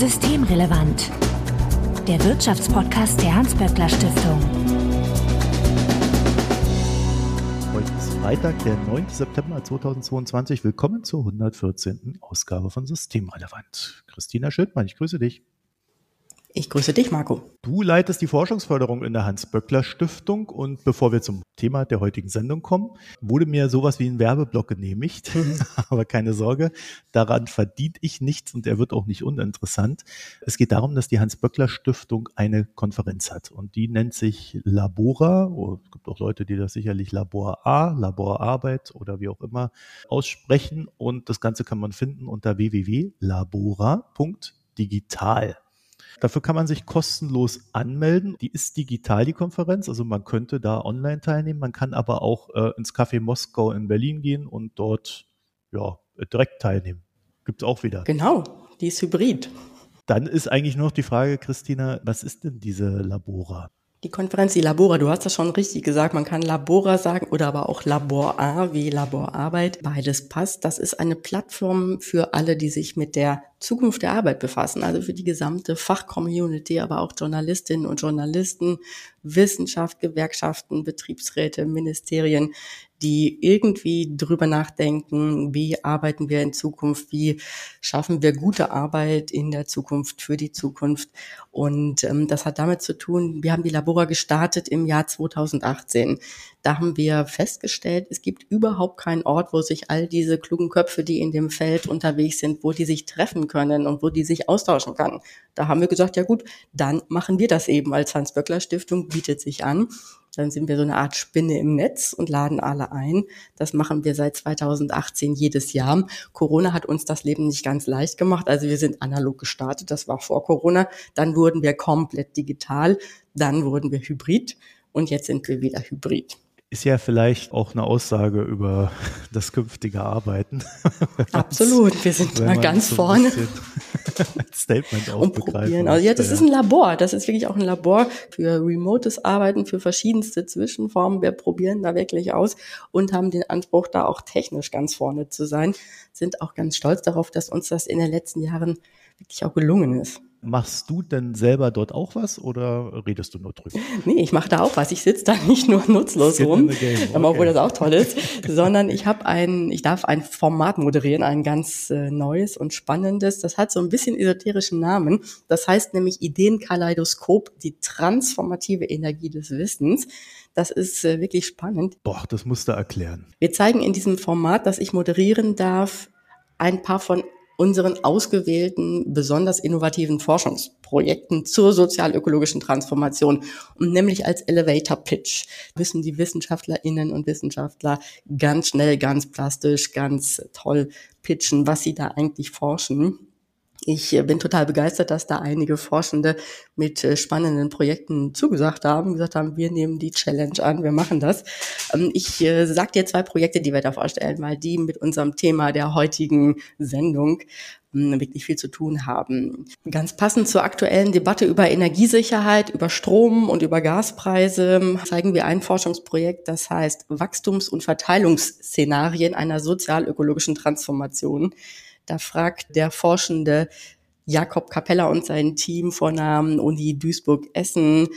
Systemrelevant. Der Wirtschaftspodcast der Hans-Böckler Stiftung. Heute ist Freitag, der 9. September 2022. Willkommen zur 114. Ausgabe von Systemrelevant. Christina Schildmann, ich grüße dich. Ich grüße dich, Marco. Du leitest die Forschungsförderung in der Hans-Böckler-Stiftung und bevor wir zum Thema der heutigen Sendung kommen, wurde mir sowas wie ein Werbeblock genehmigt. Mhm. Aber keine Sorge, daran verdient ich nichts und er wird auch nicht uninteressant. Es geht darum, dass die Hans-Böckler-Stiftung eine Konferenz hat und die nennt sich Labora. Oh, es gibt auch Leute, die das sicherlich Labor A, Laborarbeit oder wie auch immer aussprechen und das Ganze kann man finden unter www.labora.digital. Dafür kann man sich kostenlos anmelden. Die ist digital, die Konferenz. Also man könnte da online teilnehmen. Man kann aber auch äh, ins Café Moskau in Berlin gehen und dort ja, direkt teilnehmen. Gibt es auch wieder. Genau, die ist hybrid. Dann ist eigentlich nur noch die Frage, Christina, was ist denn diese Labora? Die Konferenz, die Labora, du hast das schon richtig gesagt, man kann Labora sagen oder aber auch Labor A wie Laborarbeit, beides passt. Das ist eine Plattform für alle, die sich mit der Zukunft der Arbeit befassen, also für die gesamte Fachcommunity, aber auch Journalistinnen und Journalisten, Wissenschaft, Gewerkschaften, Betriebsräte, Ministerien, die irgendwie drüber nachdenken, wie arbeiten wir in Zukunft, wie schaffen wir gute Arbeit in der Zukunft für die Zukunft. Und ähm, das hat damit zu tun, wir haben die Labora gestartet im Jahr 2018. Da haben wir festgestellt, es gibt überhaupt keinen Ort, wo sich all diese klugen Köpfe, die in dem Feld unterwegs sind, wo die sich treffen können und wo die sich austauschen kann. Da haben wir gesagt, ja gut, dann machen wir das eben als Hans-Böckler-Stiftung, bietet sich an. Dann sind wir so eine Art Spinne im Netz und laden alle ein. Das machen wir seit 2018 jedes Jahr. Corona hat uns das Leben nicht ganz leicht gemacht. Also wir sind analog gestartet. Das war vor Corona. Dann wurden wir komplett digital. Dann wurden wir hybrid. Und jetzt sind wir wieder hybrid ist ja vielleicht auch eine Aussage über das künftige Arbeiten. Absolut, wir sind da ganz so vorne. Statement und probieren. Also ja, das ja. ist ein Labor. Das ist wirklich auch ein Labor für remotes Arbeiten, für verschiedenste Zwischenformen. Wir probieren da wirklich aus und haben den Anspruch, da auch technisch ganz vorne zu sein. Sind auch ganz stolz darauf, dass uns das in den letzten Jahren wirklich auch gelungen ist. Machst du denn selber dort auch was oder redest du nur drüber? Nee, ich mache da auch was. Ich sitze da nicht nur nutzlos rum, okay. obwohl das auch toll ist, sondern ich habe ein, ich darf ein Format moderieren, ein ganz äh, neues und spannendes. Das hat so ein bisschen esoterischen Namen. Das heißt nämlich Ideenkaleidoskop, die transformative Energie des Wissens. Das ist äh, wirklich spannend. Boah, das musst du erklären. Wir zeigen in diesem Format, das ich moderieren darf, ein paar von unseren ausgewählten, besonders innovativen Forschungsprojekten zur sozial-ökologischen Transformation. Und nämlich als Elevator Pitch müssen die Wissenschaftlerinnen und Wissenschaftler ganz schnell, ganz plastisch, ganz toll pitchen, was sie da eigentlich forschen. Ich äh, bin total begeistert, dass da einige Forschende mit äh, spannenden Projekten zugesagt haben, gesagt haben, wir nehmen die Challenge an, wir machen das. Ähm, ich äh, sage dir zwei Projekte, die wir da vorstellen, weil die mit unserem Thema der heutigen Sendung hm, wirklich viel zu tun haben. Ganz passend zur aktuellen Debatte über Energiesicherheit, über Strom und über Gaspreise zeigen wir ein Forschungsprojekt, das heißt Wachstums- und Verteilungsszenarien einer sozial-ökologischen Transformation. Da fragt der Forschende Jakob Capella und sein Team von der Uni Duisburg-Essen,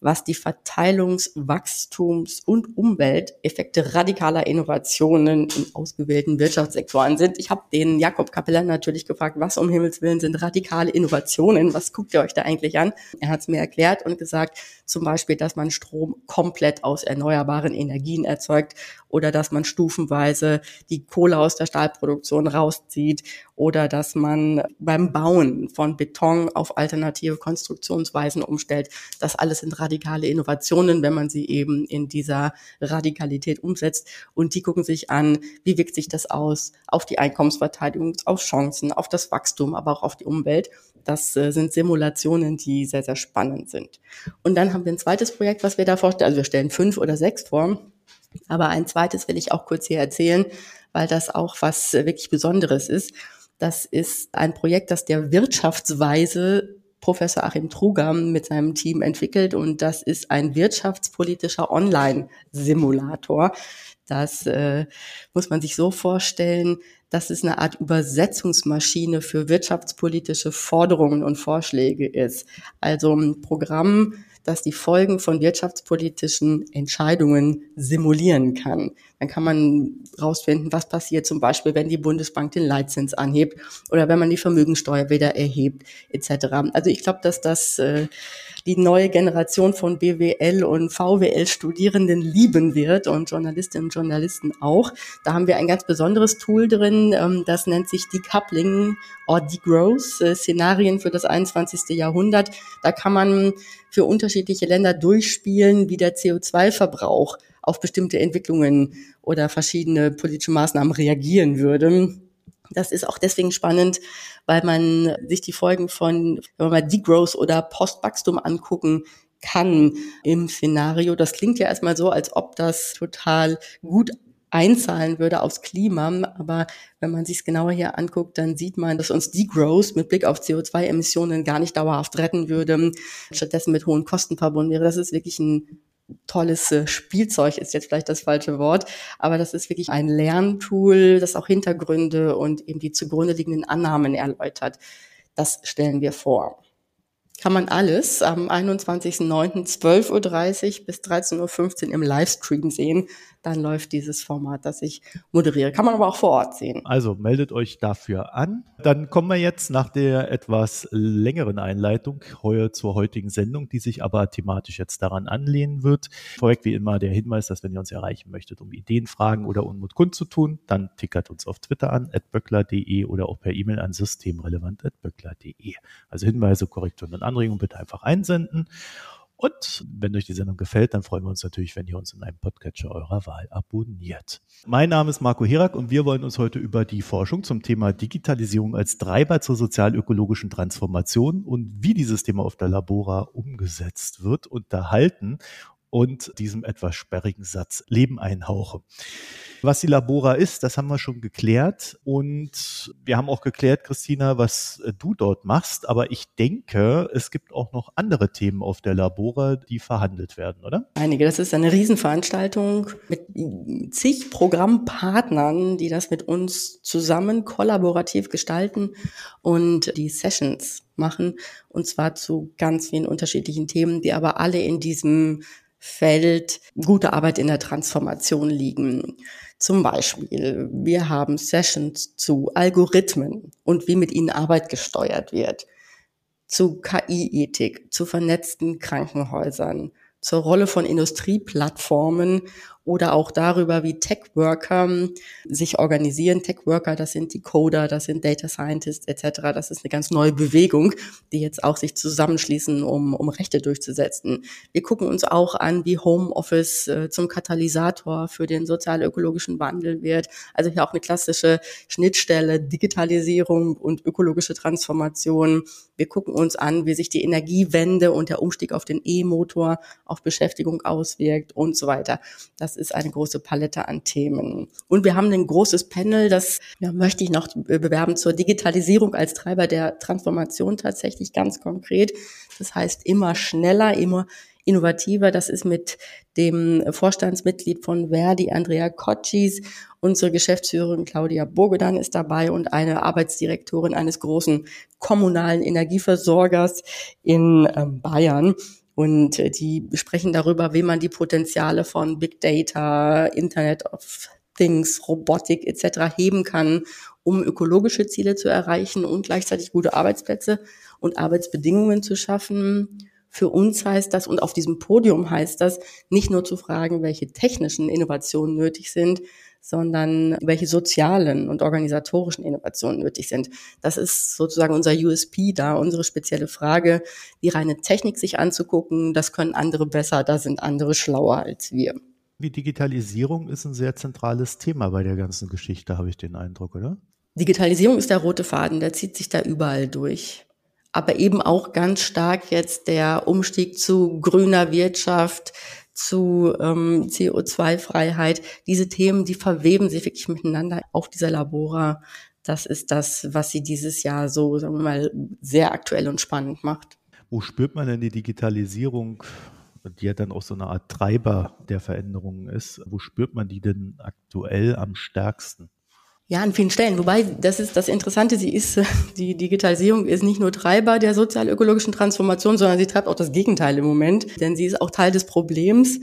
was die Verteilungs-, Wachstums- und Umwelteffekte radikaler Innovationen in ausgewählten Wirtschaftssektoren sind. Ich habe den Jakob Kappeller natürlich gefragt, was um Himmels Willen sind radikale Innovationen? Was guckt ihr euch da eigentlich an? Er hat es mir erklärt und gesagt, zum Beispiel, dass man Strom komplett aus erneuerbaren Energien erzeugt oder dass man stufenweise die Kohle aus der Stahlproduktion rauszieht oder dass man beim Bauen von Beton auf alternative Konstruktionsweisen umstellt. Das alles sind radikale Innovationen, wenn man sie eben in dieser Radikalität umsetzt. Und die gucken sich an, wie wirkt sich das aus auf die Einkommensverteidigung, auf Chancen, auf das Wachstum, aber auch auf die Umwelt. Das äh, sind Simulationen, die sehr, sehr spannend sind. Und dann haben wir ein zweites Projekt, was wir da vorstellen. Also wir stellen fünf oder sechs vor. Aber ein zweites will ich auch kurz hier erzählen, weil das auch was äh, wirklich Besonderes ist. Das ist ein Projekt, das der Wirtschaftsweise Professor Achim Trugam mit seinem Team entwickelt und das ist ein wirtschaftspolitischer Online-Simulator. Das äh, muss man sich so vorstellen, dass es eine Art Übersetzungsmaschine für wirtschaftspolitische Forderungen und Vorschläge ist. Also ein Programm, das die Folgen von wirtschaftspolitischen Entscheidungen simulieren kann. Dann kann man rausfinden, was passiert zum Beispiel, wenn die Bundesbank den Leitzins anhebt oder wenn man die Vermögensteuer wieder erhebt etc. Also ich glaube, dass das äh, die neue Generation von BWL und VWL-Studierenden lieben wird und Journalistinnen und Journalisten auch. Da haben wir ein ganz besonderes Tool drin, ähm, das nennt sich Decoupling or Degrowth, äh, Szenarien für das 21. Jahrhundert. Da kann man für unterschiedliche Länder durchspielen, wie der CO2-Verbrauch auf bestimmte Entwicklungen oder verschiedene politische Maßnahmen reagieren würde. Das ist auch deswegen spannend, weil man sich die Folgen von, wenn man mal Degrowth oder Postwachstum angucken kann im Szenario. Das klingt ja erstmal so, als ob das total gut einzahlen würde aufs Klima. Aber wenn man sich es genauer hier anguckt, dann sieht man, dass uns Degrowth mit Blick auf CO2-Emissionen gar nicht dauerhaft retten würde, stattdessen mit hohen Kosten verbunden wäre. Das ist wirklich ein tolles äh, Spielzeug ist jetzt vielleicht das falsche Wort, aber das ist wirklich ein Lerntool, das auch Hintergründe und eben die zugrunde liegenden Annahmen erläutert. Das stellen wir vor kann man alles am 21.09.12.30 Uhr bis 13.15 Uhr im Livestream sehen. Dann läuft dieses Format, das ich moderiere. Kann man aber auch vor Ort sehen. Also meldet euch dafür an. Dann kommen wir jetzt nach der etwas längeren Einleitung heuer zur heutigen Sendung, die sich aber thematisch jetzt daran anlehnen wird. Vorweg wie immer der Hinweis, dass wenn ihr uns erreichen möchtet, um Ideen, Fragen oder Unmut kundzutun, dann tickert uns auf Twitter an, böckler.de oder auch per E-Mail an systemrelevant.böckler.de. Also Hinweise, Korrekturen und Anregungen bitte einfach einsenden. Und wenn euch die Sendung gefällt, dann freuen wir uns natürlich, wenn ihr uns in einem Podcatcher eurer Wahl abonniert. Mein Name ist Marco Hirak und wir wollen uns heute über die Forschung zum Thema Digitalisierung als Treiber zur sozial-ökologischen Transformation und wie dieses Thema auf der Labora umgesetzt wird unterhalten und diesem etwas sperrigen Satz Leben einhauche. Was die Labora ist, das haben wir schon geklärt. Und wir haben auch geklärt, Christina, was äh, du dort machst. Aber ich denke, es gibt auch noch andere Themen auf der Labora, die verhandelt werden, oder? Einige. Das ist eine Riesenveranstaltung mit zig Programmpartnern, die das mit uns zusammen kollaborativ gestalten und die Sessions machen. Und zwar zu ganz vielen unterschiedlichen Themen, die aber alle in diesem Feld gute Arbeit in der Transformation liegen. Zum Beispiel, wir haben Sessions zu Algorithmen und wie mit ihnen Arbeit gesteuert wird, zu KI-Ethik, zu vernetzten Krankenhäusern, zur Rolle von Industrieplattformen oder auch darüber, wie Tech-Worker sich organisieren. Tech-Worker, das sind die Coder, das sind Data Scientists etc. Das ist eine ganz neue Bewegung, die jetzt auch sich zusammenschließen, um, um Rechte durchzusetzen. Wir gucken uns auch an, wie Homeoffice äh, zum Katalysator für den sozial-ökologischen Wandel wird. Also hier auch eine klassische Schnittstelle, Digitalisierung und ökologische Transformation. Wir gucken uns an, wie sich die Energiewende und der Umstieg auf den E-Motor auf Beschäftigung auswirkt und so weiter. Das ist eine große Palette an Themen. Und wir haben ein großes Panel, das ja, möchte ich noch bewerben zur Digitalisierung als Treiber der Transformation tatsächlich ganz konkret. Das heißt immer schneller, immer innovativer. Das ist mit dem Vorstandsmitglied von Verdi, Andrea Kotschis, unsere Geschäftsführerin Claudia Burgedan ist dabei und eine Arbeitsdirektorin eines großen kommunalen Energieversorgers in ähm, Bayern. Und äh, die sprechen darüber, wie man die Potenziale von Big Data, Internet of Things, Robotik etc. heben kann, um ökologische Ziele zu erreichen und gleichzeitig gute Arbeitsplätze und Arbeitsbedingungen zu schaffen. Für uns heißt das, und auf diesem Podium heißt das, nicht nur zu fragen, welche technischen Innovationen nötig sind, sondern welche sozialen und organisatorischen Innovationen nötig sind. Das ist sozusagen unser USP da, unsere spezielle Frage, die reine Technik sich anzugucken, das können andere besser, da sind andere schlauer als wir. Die Digitalisierung ist ein sehr zentrales Thema bei der ganzen Geschichte, habe ich den Eindruck, oder? Digitalisierung ist der rote Faden, der zieht sich da überall durch. Aber eben auch ganz stark jetzt der Umstieg zu grüner Wirtschaft, zu ähm, CO2-Freiheit. Diese Themen, die verweben sich wirklich miteinander auf dieser Labora. Das ist das, was sie dieses Jahr so, sagen wir mal, sehr aktuell und spannend macht. Wo spürt man denn die Digitalisierung die ja dann auch so eine Art Treiber der Veränderungen ist. Wo spürt man die denn aktuell am stärksten? Ja, an vielen Stellen. Wobei, das ist das Interessante, sie ist, die Digitalisierung ist nicht nur Treiber der sozial-ökologischen Transformation, sondern sie treibt auch das Gegenteil im Moment, denn sie ist auch Teil des Problems.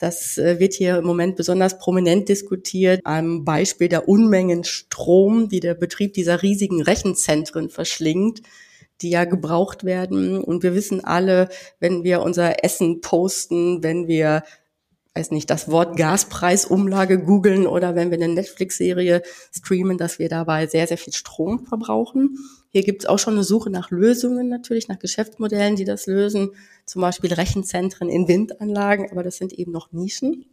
Das äh, wird hier im Moment besonders prominent diskutiert. Am Beispiel der Unmengen Strom, die der Betrieb dieser riesigen Rechenzentren verschlingt die ja gebraucht werden. Und wir wissen alle, wenn wir unser Essen posten, wenn wir weiß nicht, das Wort Gaspreisumlage googeln oder wenn wir eine Netflix-Serie streamen, dass wir dabei sehr, sehr viel Strom verbrauchen. Hier gibt es auch schon eine Suche nach Lösungen natürlich, nach Geschäftsmodellen, die das lösen, zum Beispiel Rechenzentren in Windanlagen, aber das sind eben noch Nischen.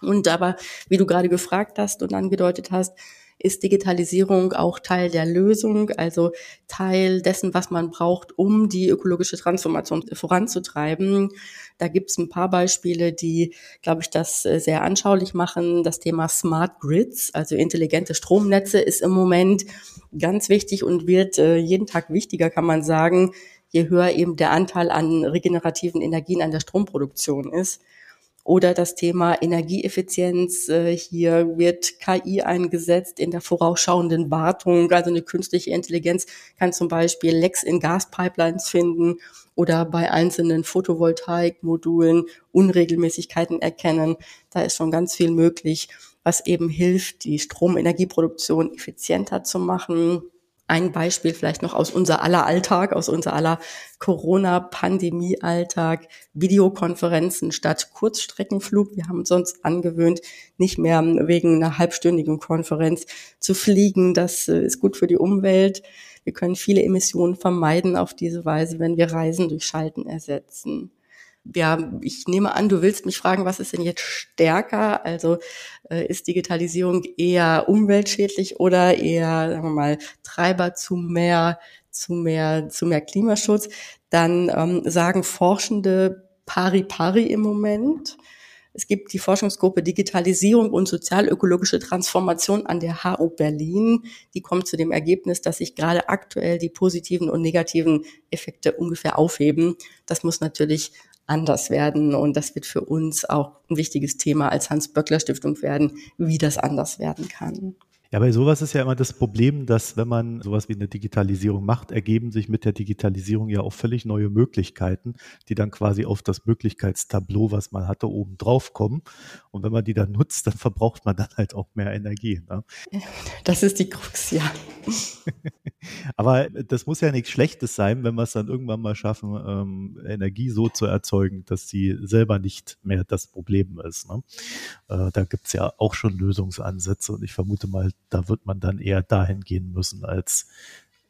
Und aber, wie du gerade gefragt hast und angedeutet hast, ist Digitalisierung auch Teil der Lösung, also Teil dessen, was man braucht, um die ökologische Transformation voranzutreiben. Da gibt es ein paar Beispiele, die, glaube ich, das äh, sehr anschaulich machen. Das Thema Smart Grids, also intelligente Stromnetze, ist im Moment ganz wichtig und wird äh, jeden Tag wichtiger, kann man sagen, je höher eben der Anteil an regenerativen Energien an der Stromproduktion ist. Oder das Thema Energieeffizienz. Äh, hier wird KI eingesetzt in der vorausschauenden Wartung. Also eine künstliche Intelligenz kann zum Beispiel Lecks in Gaspipelines finden oder bei einzelnen Photovoltaikmodulen Unregelmäßigkeiten erkennen. Da ist schon ganz viel möglich, was eben hilft, die Stromenergieproduktion effizienter zu machen ein Beispiel vielleicht noch aus unser aller Alltag, aus unser aller Corona-Pandemie-Alltag, Videokonferenzen statt Kurzstreckenflug. Wir haben uns sonst angewöhnt, nicht mehr wegen einer halbstündigen Konferenz zu fliegen. Das äh, ist gut für die Umwelt. Wir können viele Emissionen vermeiden auf diese Weise, wenn wir Reisen durch Schalten ersetzen ja, ich nehme an, du willst mich fragen, was ist denn jetzt stärker? Also äh, ist Digitalisierung eher umweltschädlich oder eher, sagen wir mal, Treiber zu mehr, zu mehr, zu mehr Klimaschutz? Dann ähm, sagen Forschende pari pari im Moment. Es gibt die Forschungsgruppe Digitalisierung und sozialökologische Transformation an der HU Berlin. Die kommt zu dem Ergebnis, dass sich gerade aktuell die positiven und negativen Effekte ungefähr aufheben. Das muss natürlich anders werden. Und das wird für uns auch ein wichtiges Thema als Hans-Böckler-Stiftung werden, wie das anders werden kann. Ja, bei sowas ist ja immer das Problem, dass wenn man sowas wie eine Digitalisierung macht, ergeben sich mit der Digitalisierung ja auch völlig neue Möglichkeiten, die dann quasi auf das Möglichkeitstableau, was man hatte, oben drauf kommen. Und wenn man die dann nutzt, dann verbraucht man dann halt auch mehr Energie. Ne? Das ist die Krux, ja. Aber das muss ja nichts Schlechtes sein, wenn wir es dann irgendwann mal schaffen, ähm, Energie so zu erzeugen, dass sie selber nicht mehr das Problem ist. Ne? Äh, da gibt's ja auch schon Lösungsansätze und ich vermute mal, da wird man dann eher dahin gehen müssen als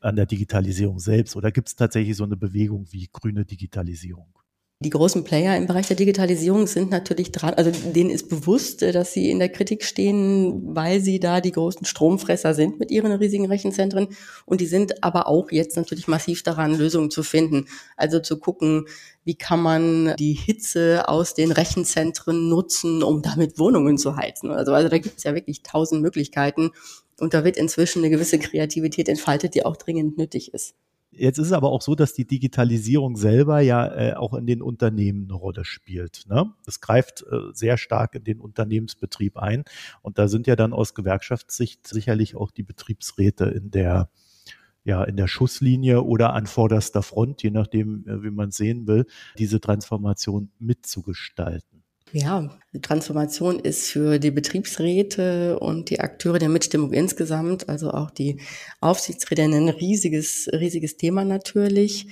an der Digitalisierung selbst. Oder gibt es tatsächlich so eine Bewegung wie grüne Digitalisierung? Die großen Player im Bereich der Digitalisierung sind natürlich dran, also denen ist bewusst, äh, dass sie in der Kritik stehen, weil sie da die großen Stromfresser sind mit ihren riesigen Rechenzentren. Und die sind aber auch jetzt natürlich massiv daran, Lösungen zu finden. Also zu gucken, wie kann man die Hitze aus den Rechenzentren nutzen, um damit Wohnungen zu heizen. Also, also da gibt es ja wirklich tausend Möglichkeiten. Und da wird inzwischen eine gewisse Kreativität entfaltet, die auch dringend nötig ist. Jetzt ist es aber auch so, dass die Digitalisierung selber ja äh, auch in den Unternehmen eine Rolle spielt. Ne? Es greift äh, sehr stark in den Unternehmensbetrieb ein. Und da sind ja dann aus Gewerkschaftssicht sicherlich auch die Betriebsräte in der ja, in der Schusslinie oder an vorderster Front, je nachdem, äh, wie man sehen will, diese Transformation mitzugestalten. Ja, die Transformation ist für die Betriebsräte und die Akteure der Mitstimmung insgesamt, also auch die Aufsichtsräte, ein riesiges, riesiges Thema natürlich.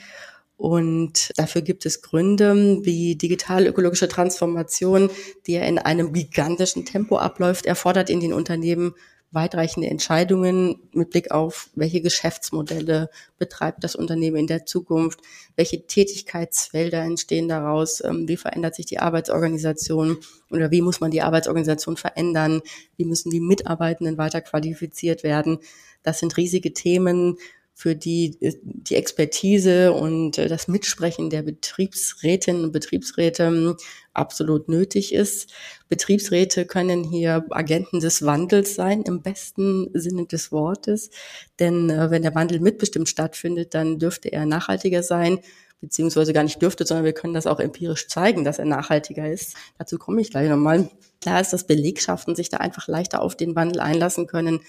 Und dafür gibt es Gründe wie digital-ökologische Transformation, die ja in einem gigantischen Tempo abläuft, erfordert in den Unternehmen weitreichende Entscheidungen mit Blick auf, welche Geschäftsmodelle betreibt das Unternehmen in der Zukunft, welche Tätigkeitsfelder entstehen daraus, ähm, wie verändert sich die Arbeitsorganisation oder wie muss man die Arbeitsorganisation verändern, wie müssen die Mitarbeitenden weiter qualifiziert werden. Das sind riesige Themen, für die äh, die Expertise und äh, das Mitsprechen der Betriebsrätinnen und Betriebsräte ähm, absolut nötig ist. Betriebsräte können hier Agenten des Wandels sein, im besten Sinne des Wortes. Denn äh, wenn der Wandel mitbestimmt stattfindet, dann dürfte er nachhaltiger sein, beziehungsweise gar nicht dürfte, sondern wir können das auch empirisch zeigen, dass er nachhaltiger ist. Dazu komme ich gleich nochmal. Klar ist, dass Belegschaften sich da einfach leichter auf den Wandel einlassen können,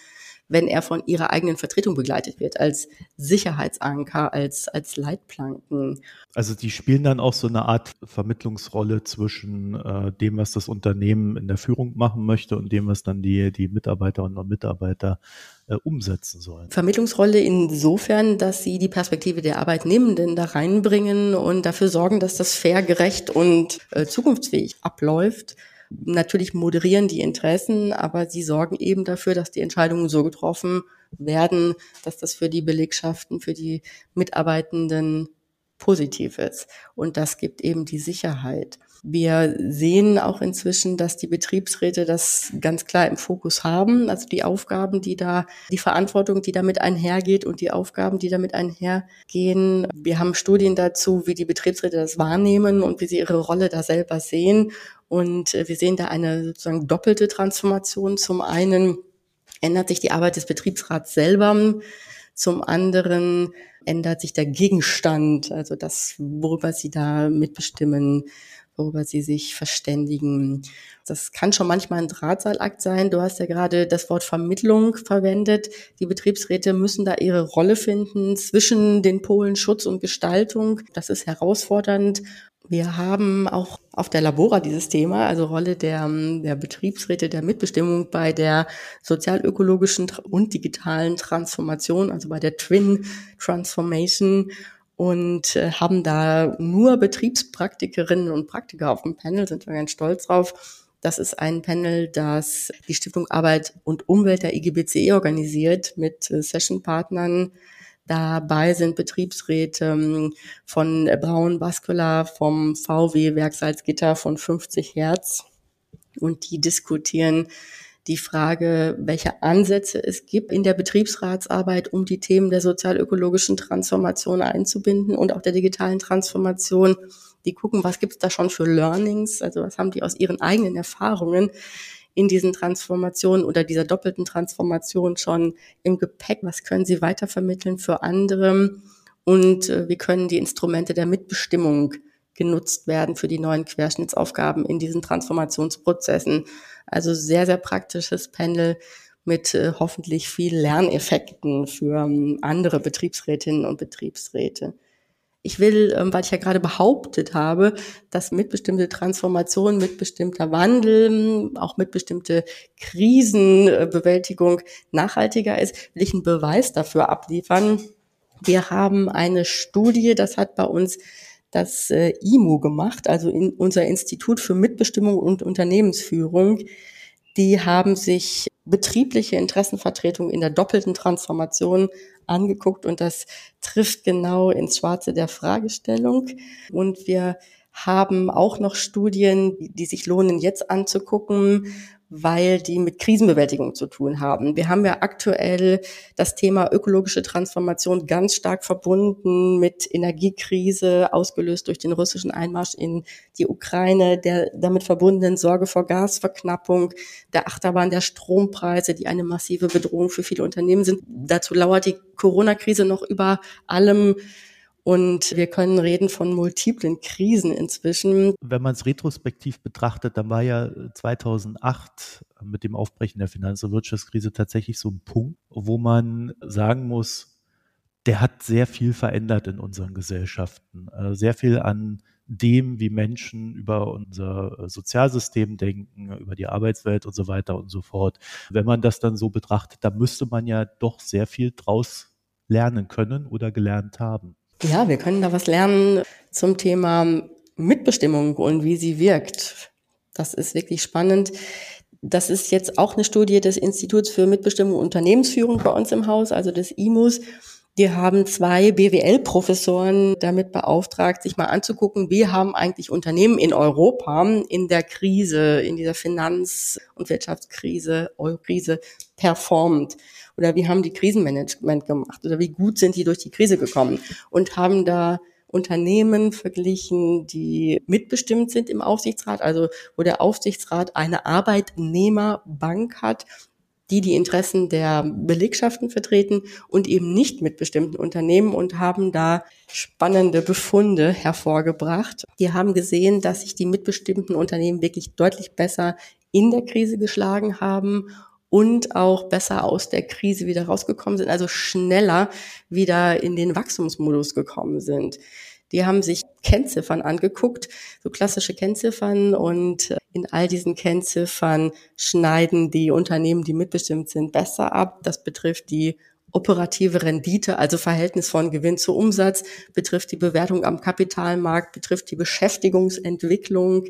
wenn er von ihrer eigenen Vertretung begleitet wird, als Sicherheitsanker, als, als Leitplanken. Also die spielen dann auch so eine Art Vermittlungsrolle zwischen äh, dem, was das Unternehmen in der Führung machen möchte und dem, was dann die, die Mitarbeiterinnen und Mitarbeiter äh, umsetzen sollen. Vermittlungsrolle insofern, dass sie die Perspektive der Arbeitnehmenden da reinbringen und dafür sorgen, dass das fair, gerecht und äh, zukunftsfähig abläuft natürlich moderieren die Interessen, aber sie sorgen eben dafür, dass die Entscheidungen so getroffen werden, dass das für die Belegschaften, für die Mitarbeitenden positiv ist. Und das gibt eben die Sicherheit. Wir sehen auch inzwischen, dass die Betriebsräte das ganz klar im Fokus haben. Also die Aufgaben, die da, die Verantwortung, die damit einhergeht und die Aufgaben, die damit einhergehen. Wir haben Studien dazu, wie die Betriebsräte das wahrnehmen und wie sie ihre Rolle da selber sehen. Und äh, wir sehen da eine sozusagen doppelte Transformation. Zum einen ändert sich die Arbeit des Betriebsrats selber. Zum anderen ändert sich der Gegenstand, also das, worüber sie da mitbestimmen, worüber sie sich verständigen. Das kann schon manchmal ein Drahtseilakt sein. Du hast ja gerade das Wort Vermittlung verwendet. Die Betriebsräte müssen da ihre Rolle finden zwischen den Polen Schutz und Gestaltung. Das ist herausfordernd. Wir haben auch auf der Labora dieses Thema, also Rolle der, der Betriebsräte der Mitbestimmung bei der sozialökologischen und digitalen Transformation, also bei der Twin Transformation und äh, haben da nur Betriebspraktikerinnen und Praktiker auf dem Panel, sind wir ganz stolz drauf. Das ist ein Panel, das die Stiftung Arbeit und Umwelt der IGBCE organisiert mit äh, Sessionpartnern Dabei sind Betriebsräte ähm, von Braun Vascular, vom VW Werksalzgitter von 50 Hertz. Und die diskutieren die Frage, welche Ansätze es gibt in der Betriebsratsarbeit, um die Themen der sozialökologischen Transformation einzubinden und auch der digitalen Transformation. Die gucken, was gibt es da schon für Learnings, also was haben die aus ihren eigenen Erfahrungen in diesen Transformationen oder dieser doppelten Transformation schon im Gepäck? Was können Sie weitervermitteln für andere? Und äh, wie können die Instrumente der Mitbestimmung genutzt werden für die neuen Querschnittsaufgaben in diesen Transformationsprozessen? Also sehr, sehr praktisches Panel mit äh, hoffentlich viel Lerneffekten für ähm, andere Betriebsrätinnen und Betriebsräte. Ich will, ähm, weil ich ja gerade behauptet habe, dass mitbestimmte Transformation, mitbestimmter Wandel, auch mitbestimmte Krisenbewältigung nachhaltiger ist, will ich einen Beweis dafür abliefern. Wir haben eine Studie, das hat bei uns das äh, IMU gemacht, also in unser Institut für Mitbestimmung und Unternehmensführung. Die haben sich betriebliche Interessenvertretung in der doppelten Transformation angeguckt und das trifft genau ins Schwarze der Fragestellung. Und wir haben auch noch Studien, die sich lohnen jetzt anzugucken, weil die mit Krisenbewältigung zu tun haben. Wir haben ja aktuell das Thema ökologische Transformation ganz stark verbunden mit Energiekrise, ausgelöst durch den russischen Einmarsch in die Ukraine, der damit verbundenen Sorge vor Gasverknappung, der Achterbahn der Strompreise, die eine massive Bedrohung für viele Unternehmen sind. Dazu lauert die Corona-Krise noch über allem. Und wir können reden von multiplen Krisen inzwischen. Wenn man es retrospektiv betrachtet, dann war ja 2008 mit dem Aufbrechen der Finanz- und Wirtschaftskrise tatsächlich so ein Punkt, wo man sagen muss, der hat sehr viel verändert in unseren Gesellschaften. Äh, sehr viel an dem, wie Menschen über unser Sozialsystem denken, über die Arbeitswelt und so weiter und so fort. Wenn man das dann so betrachtet, dann müsste man ja doch sehr viel draus lernen können oder gelernt haben. Ja, wir können da was lernen zum Thema Mitbestimmung und wie sie wirkt. Das ist wirklich spannend. Das ist jetzt auch eine Studie des Instituts für Mitbestimmung und Unternehmensführung bei uns im Haus, also des IMUS. Die haben zwei BWL-Professoren damit beauftragt, sich mal anzugucken, wie haben eigentlich Unternehmen in Europa in der Krise, in dieser Finanz- und Wirtschaftskrise, Eukrise performt oder wie haben die Krisenmanagement gemacht? Oder wie gut sind die durch die Krise gekommen? Und haben da Unternehmen verglichen, die mitbestimmt sind im Aufsichtsrat, also wo der Aufsichtsrat eine Arbeitnehmerbank hat die die Interessen der Belegschaften vertreten und eben nicht mit bestimmten Unternehmen und haben da spannende Befunde hervorgebracht. Die haben gesehen, dass sich die mitbestimmten Unternehmen wirklich deutlich besser in der Krise geschlagen haben und auch besser aus der Krise wieder rausgekommen sind, also schneller wieder in den Wachstumsmodus gekommen sind. Die haben sich Kennziffern angeguckt, so klassische Kennziffern und äh, in all diesen Kennziffern schneiden die Unternehmen, die mitbestimmt sind, besser ab. Das betrifft die operative Rendite, also Verhältnis von Gewinn zu Umsatz, betrifft die Bewertung am Kapitalmarkt, betrifft die Beschäftigungsentwicklung,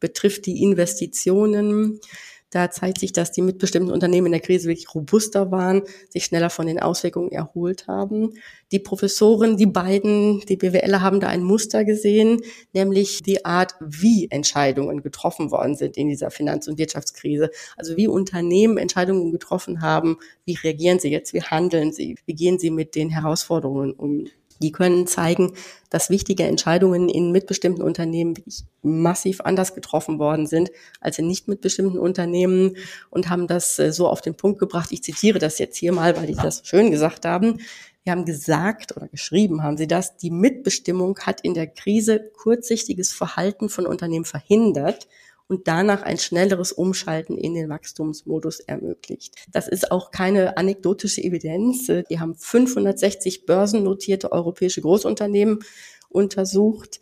betrifft die Investitionen. Da zeigt sich, dass die mitbestimmten Unternehmen in der Krise wirklich robuster waren, sich schneller von den Auswirkungen erholt haben. Die Professoren, die beiden, die BWLer haben da ein Muster gesehen, nämlich die Art, wie Entscheidungen getroffen worden sind in dieser Finanz- und Wirtschaftskrise. Also wie Unternehmen Entscheidungen getroffen haben, wie reagieren sie jetzt, wie handeln sie, wie gehen sie mit den Herausforderungen um. Die können zeigen, dass wichtige Entscheidungen in mitbestimmten Unternehmen wirklich massiv anders getroffen worden sind als in nicht mitbestimmten Unternehmen und haben das äh, so auf den Punkt gebracht. Ich zitiere das jetzt hier mal, weil die das schön gesagt haben. Wir haben gesagt oder geschrieben haben sie das, die Mitbestimmung hat in der Krise kurzsichtiges Verhalten von Unternehmen verhindert und danach ein schnelleres Umschalten in den Wachstumsmodus ermöglicht. Das ist auch keine anekdotische Evidenz. Die haben 560 börsennotierte europäische Großunternehmen untersucht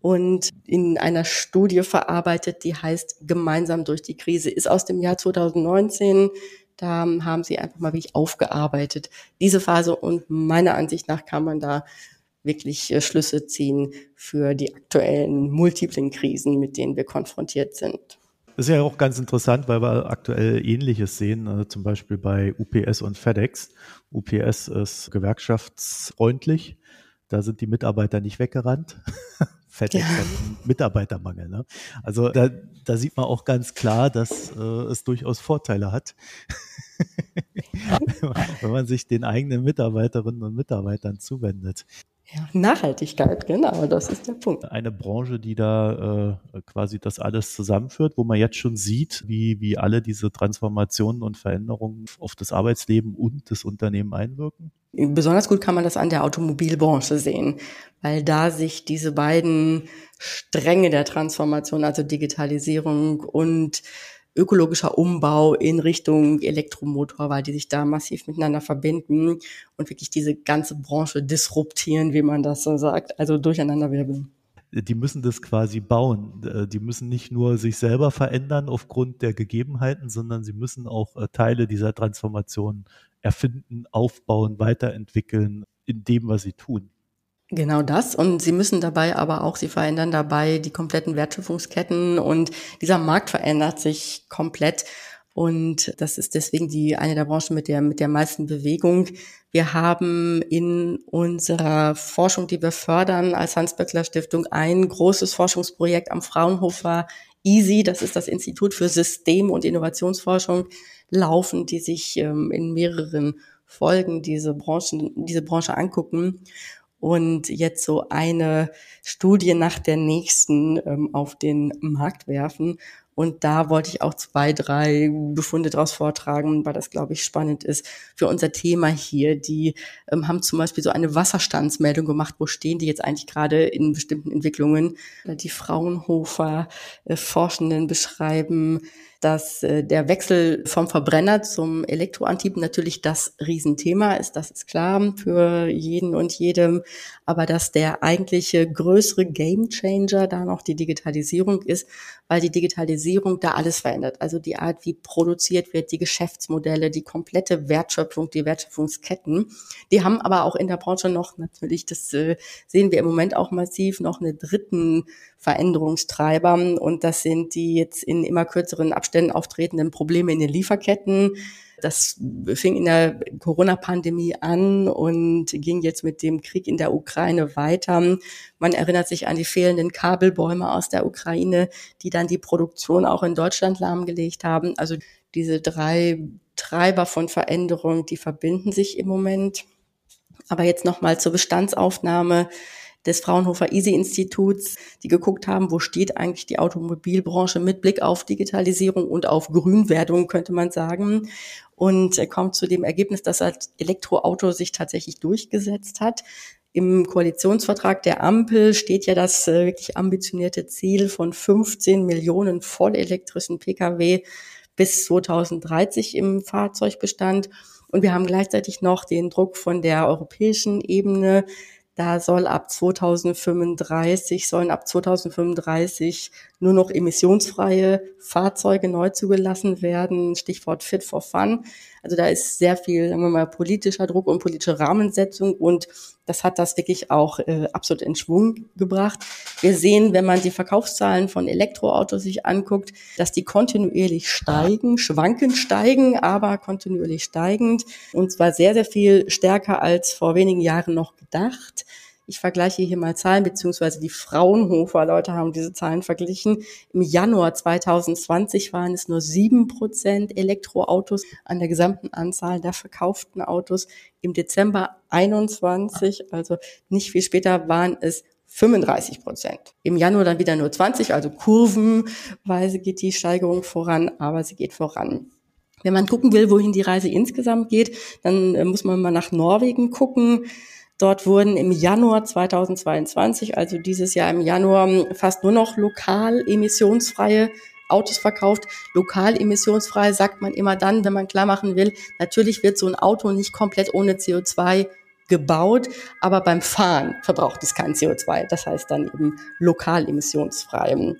und in einer Studie verarbeitet, die heißt Gemeinsam durch die Krise, ist aus dem Jahr 2019. Da haben sie einfach mal wirklich aufgearbeitet, diese Phase. Und meiner Ansicht nach kann man da wirklich äh, Schlüsse ziehen für die aktuellen multiplen Krisen, mit denen wir konfrontiert sind. Das ist ja auch ganz interessant, weil wir aktuell Ähnliches sehen, also zum Beispiel bei UPS und FedEx. UPS ist gewerkschaftsfreundlich, da sind die Mitarbeiter nicht weggerannt. FedEx ja. Mitarbeitermangel. Ne? Also da, da sieht man auch ganz klar, dass äh, es durchaus Vorteile hat, wenn man sich den eigenen Mitarbeiterinnen und Mitarbeitern zuwendet. Ja, Nachhaltigkeit, genau, das ist der Punkt. Eine Branche, die da äh, quasi das alles zusammenführt, wo man jetzt schon sieht, wie, wie alle diese Transformationen und Veränderungen auf das Arbeitsleben und das Unternehmen einwirken? Besonders gut kann man das an der Automobilbranche sehen, weil da sich diese beiden Stränge der Transformation, also Digitalisierung und ökologischer Umbau in Richtung Elektromotor, weil die sich da massiv miteinander verbinden und wirklich diese ganze Branche disruptieren, wie man das so sagt, also durcheinanderwirbeln. Die müssen das quasi bauen. Äh, die müssen nicht nur sich selber verändern aufgrund der Gegebenheiten, sondern sie müssen auch äh, Teile dieser Transformation erfinden, aufbauen, weiterentwickeln in dem, was sie tun. Genau das. Und sie müssen dabei aber auch, sie verändern dabei die kompletten Wertschöpfungsketten und dieser Markt verändert sich komplett. Und das ist deswegen die eine der Branchen mit der mit der meisten Bewegung. Wir haben in unserer Forschung, die wir fördern als Hans-Böckler Stiftung, ein großes Forschungsprojekt am Fraunhofer EASY, das ist das Institut für System- und Innovationsforschung, laufen, die sich ähm, in mehreren Folgen diese Branchen, diese Branche angucken und jetzt so eine Studie nach der nächsten ähm, auf den Markt werfen. Und da wollte ich auch zwei, drei Befunde daraus vortragen, weil das, glaube ich, spannend ist für unser Thema hier. Die ähm, haben zum Beispiel so eine Wasserstandsmeldung gemacht. Wo stehen die jetzt eigentlich gerade in bestimmten Entwicklungen? Die Fraunhofer äh, beschreiben, dass äh, der Wechsel vom Verbrenner zum Elektroantrieb natürlich das Riesenthema ist, das ist klar für jeden und jedem, aber dass der eigentliche größere Gamechanger da noch die Digitalisierung ist, weil die Digitalisierung da alles verändert. Also die Art, wie produziert wird, die Geschäftsmodelle, die komplette Wertschöpfung, die Wertschöpfungsketten. Die haben aber auch in der Branche noch natürlich, das äh, sehen wir im Moment auch massiv, noch eine dritten Veränderungstreiber und das sind die jetzt in immer kürzeren Abständen auftretenden Probleme in den Lieferketten. Das fing in der Corona-Pandemie an und ging jetzt mit dem Krieg in der Ukraine weiter. Man erinnert sich an die fehlenden Kabelbäume aus der Ukraine, die dann die Produktion auch in Deutschland lahmgelegt haben. Also diese drei Treiber von Veränderung, die verbinden sich im Moment. Aber jetzt nochmal zur Bestandsaufnahme des Fraunhofer Easy-Instituts, die geguckt haben, wo steht eigentlich die Automobilbranche mit Blick auf Digitalisierung und auf Grünwerdung, könnte man sagen. und kommt zu dem Ergebnis, dass das Elektroauto sich tatsächlich durchgesetzt hat. Im Koalitionsvertrag der Ampel steht ja das äh, wirklich ambitionierte Ziel von 15 Millionen vollelektrischen Pkw bis 2030 im Fahrzeugbestand. Und wir haben gleichzeitig noch den Druck von der europäischen Ebene, da soll ab 2035, sollen ab 2035 nur noch emissionsfreie Fahrzeuge neu zugelassen werden. Stichwort Fit for Fun. Also da ist sehr viel, sagen wir mal, politischer Druck und politische Rahmensetzung und das hat das wirklich auch äh, absolut in Schwung gebracht. Wir sehen, wenn man die Verkaufszahlen von Elektroautos sich anguckt, dass die kontinuierlich steigen, schwankend steigen, aber kontinuierlich steigend und zwar sehr, sehr viel stärker als vor wenigen Jahren noch gedacht. Ich vergleiche hier mal Zahlen, beziehungsweise die Fraunhofer Leute haben diese Zahlen verglichen. Im Januar 2020 waren es nur sieben Prozent Elektroautos an der gesamten Anzahl der verkauften Autos. Im Dezember 21, also nicht viel später, waren es 35 Prozent. Im Januar dann wieder nur 20, also kurvenweise geht die Steigerung voran, aber sie geht voran. Wenn man gucken will, wohin die Reise insgesamt geht, dann äh, muss man mal nach Norwegen gucken. Dort wurden im Januar 2022, also dieses Jahr im Januar, fast nur noch lokal emissionsfreie Autos verkauft. Lokal emissionsfrei sagt man immer dann, wenn man klar machen will, natürlich wird so ein Auto nicht komplett ohne CO2 gebaut, aber beim Fahren verbraucht es kein CO2. Das heißt dann eben lokal emissionsfrei.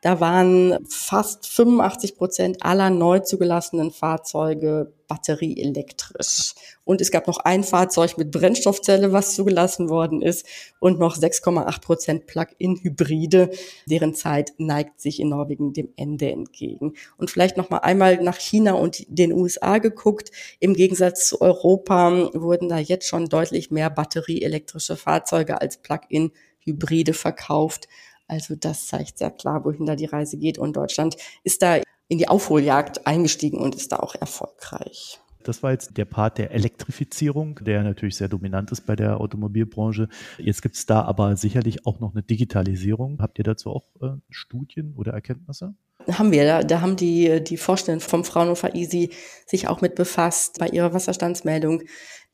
Da waren fast 85 Prozent aller neu zugelassenen Fahrzeuge batterieelektrisch. Und es gab noch ein Fahrzeug mit Brennstoffzelle, was zugelassen worden ist, und noch 6,8 Prozent Plug-in-Hybride. Deren Zeit neigt sich in Norwegen dem Ende entgegen. Und vielleicht noch mal einmal nach China und den USA geguckt. Im Gegensatz zu Europa wurden da jetzt schon deutlich mehr batterieelektrische Fahrzeuge als Plug-in-Hybride verkauft. Also das zeigt sehr klar, wohin da die Reise geht. Und Deutschland ist da in die Aufholjagd eingestiegen und ist da auch erfolgreich. Das war jetzt der Part der Elektrifizierung, der natürlich sehr dominant ist bei der Automobilbranche. Jetzt gibt es da aber sicherlich auch noch eine Digitalisierung. Habt ihr dazu auch äh, Studien oder Erkenntnisse? Haben wir, da, da haben die, die Vorstände vom Fraunhofer Easy sich auch mit befasst bei ihrer Wasserstandsmeldung.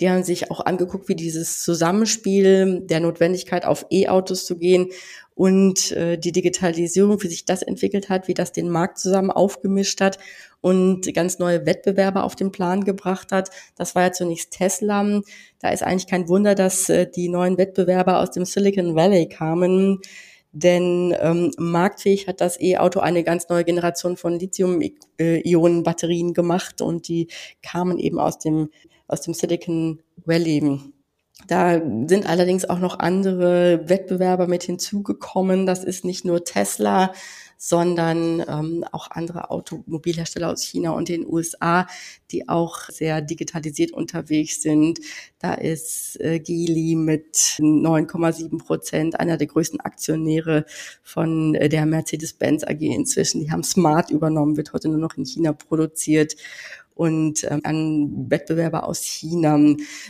Die haben sich auch angeguckt, wie dieses Zusammenspiel der Notwendigkeit auf E-Autos zu gehen und äh, die Digitalisierung, wie sich das entwickelt hat, wie das den Markt zusammen aufgemischt hat und ganz neue Wettbewerber auf den Plan gebracht hat. Das war ja zunächst Tesla. Da ist eigentlich kein Wunder, dass äh, die neuen Wettbewerber aus dem Silicon Valley kamen denn ähm, marktfähig hat das E-Auto eine ganz neue Generation von Lithium-Ionen-Batterien gemacht und die kamen eben aus dem, aus dem Silicon Valley. Da sind allerdings auch noch andere Wettbewerber mit hinzugekommen. Das ist nicht nur Tesla, sondern ähm, auch andere Automobilhersteller aus China und den USA, die auch sehr digitalisiert unterwegs sind. Da ist äh, Geely mit 9,7 Prozent einer der größten Aktionäre von äh, der Mercedes-Benz AG inzwischen. Die haben Smart übernommen, wird heute nur noch in China produziert und ähm, an Wettbewerber aus China.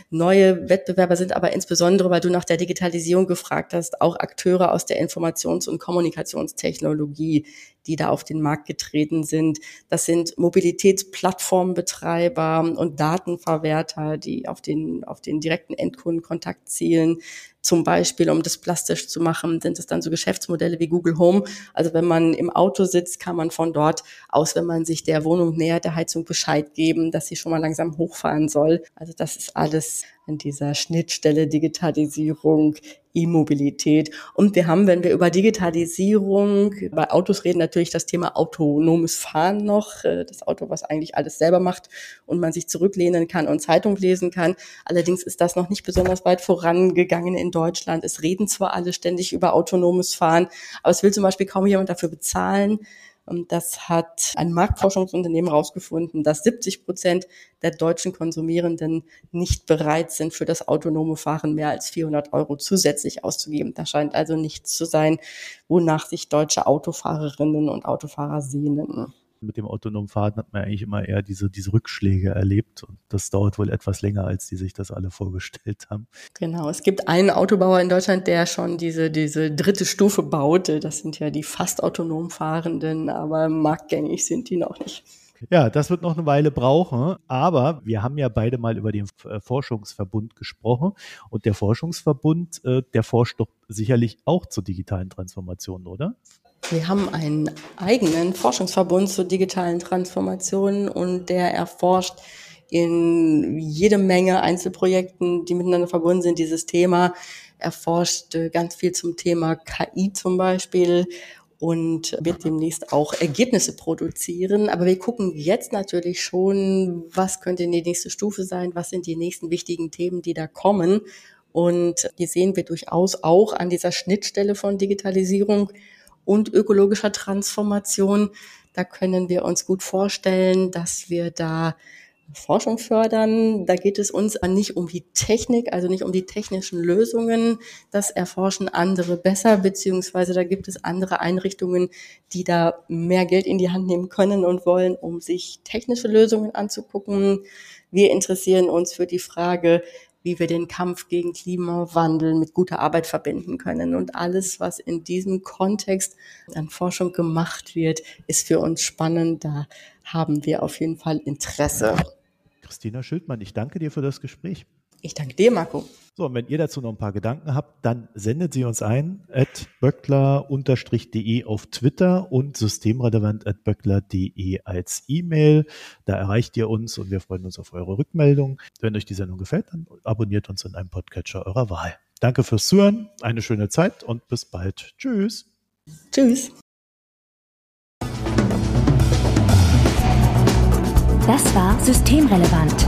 Neue Wettbewerber sind aber insbesondere, weil du nach der Digitalisierung gefragt hast, auch Akteure aus der Informations- und Kommunikationstechnologie, die da auf den Markt getreten sind. Das sind Mobilitätsplattformbetreiber und Datenverwerter, die auf den, auf den direkten Endkundenkontakt zielen. Zum Beispiel, um das plastisch zu machen, sind es dann so Geschäftsmodelle wie Google Home. Also wenn man im Auto sitzt, kann man von dort aus, wenn man sich der Wohnung nähert, der Heizung Bescheid geben, dass sie schon mal langsam hochfahren soll. Also das ist alles an dieser Schnittstelle Digitalisierung, E-Mobilität. Und wir haben, wenn wir über Digitalisierung bei Autos reden, natürlich das Thema autonomes Fahren noch. Äh, das Auto, was eigentlich alles selber macht und man sich zurücklehnen kann und Zeitung lesen kann. Allerdings ist das noch nicht besonders weit vorangegangen in Deutschland. Es reden zwar alle ständig über autonomes Fahren, aber es will zum Beispiel kaum jemand dafür bezahlen. Und das hat ein Marktforschungsunternehmen herausgefunden, dass 70 Prozent der deutschen Konsumierenden nicht bereit sind, für das autonome Fahren mehr als 400 Euro zusätzlich auszugeben. Das scheint also nichts zu sein, wonach sich deutsche Autofahrerinnen und Autofahrer sehnen mit dem autonomen Fahren hat man eigentlich immer eher diese, diese Rückschläge erlebt und das dauert wohl etwas länger, als die sich das alle vorgestellt haben. Genau, es gibt einen Autobauer in Deutschland, der schon diese, diese dritte Stufe baut. Das sind ja die fast autonom Fahrenden, aber marktgängig sind die noch nicht. Ja, das wird noch eine Weile brauchen, aber wir haben ja beide mal über den äh, Forschungsverbund gesprochen und der Forschungsverbund, äh, der forscht doch sicherlich auch zur digitalen Transformation, oder? Wir haben einen eigenen Forschungsverbund zur digitalen Transformation und der erforscht in jede Menge Einzelprojekten, die miteinander verbunden sind, dieses Thema. erforscht äh, ganz viel zum Thema KI zum Beispiel und wird demnächst auch Ergebnisse produzieren. Aber wir gucken jetzt natürlich schon, was könnte die nächste Stufe sein, was sind die nächsten wichtigen Themen, die da kommen. Und die sehen wir durchaus auch an dieser Schnittstelle von Digitalisierung und ökologischer Transformation. Da können wir uns gut vorstellen, dass wir da Forschung fördern. Da geht es uns nicht um die Technik, also nicht um die technischen Lösungen. Das erforschen andere besser, beziehungsweise da gibt es andere Einrichtungen, die da mehr Geld in die Hand nehmen können und wollen, um sich technische Lösungen anzugucken. Wir interessieren uns für die Frage, wie wir den Kampf gegen Klimawandel mit guter Arbeit verbinden können. Und alles, was in diesem Kontext an Forschung gemacht wird, ist für uns spannend. Da haben wir auf jeden Fall Interesse. Christina Schildmann, ich danke dir für das Gespräch. Ich danke dir, Marco. So, und wenn ihr dazu noch ein paar Gedanken habt, dann sendet sie uns ein at böckler-de auf Twitter und systemrelevant at böckler.de als E-Mail. Da erreicht ihr uns und wir freuen uns auf eure Rückmeldung. Wenn euch die Sendung gefällt, dann abonniert uns in einem Podcatcher eurer Wahl. Danke fürs Zuhören, eine schöne Zeit und bis bald. Tschüss. Tschüss. Das war Systemrelevant,